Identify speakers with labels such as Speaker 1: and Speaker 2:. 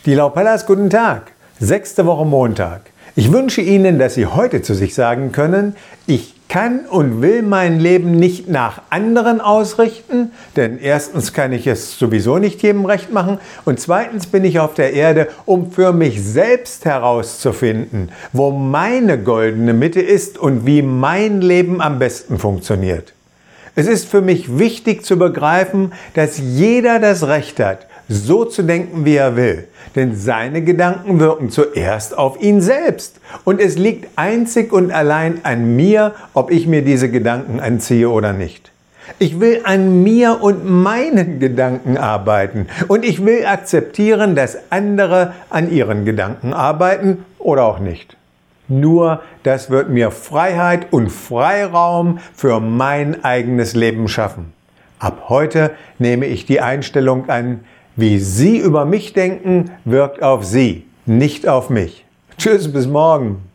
Speaker 1: Stielau Pallas, guten Tag. Sechste Woche Montag. Ich wünsche Ihnen, dass Sie heute zu sich sagen können, ich kann und will mein Leben nicht nach anderen ausrichten, denn erstens kann ich es sowieso nicht jedem recht machen und zweitens bin ich auf der Erde, um für mich selbst herauszufinden, wo meine goldene Mitte ist und wie mein Leben am besten funktioniert. Es ist für mich wichtig zu begreifen, dass jeder das Recht hat, so zu denken, wie er will. Denn seine Gedanken wirken zuerst auf ihn selbst. Und es liegt einzig und allein an mir, ob ich mir diese Gedanken anziehe oder nicht. Ich will an mir und meinen Gedanken arbeiten. Und ich will akzeptieren, dass andere an ihren Gedanken arbeiten oder auch nicht. Nur das wird mir Freiheit und Freiraum für mein eigenes Leben schaffen. Ab heute nehme ich die Einstellung an, wie Sie über mich denken, wirkt auf Sie, nicht auf mich. Tschüss, bis morgen.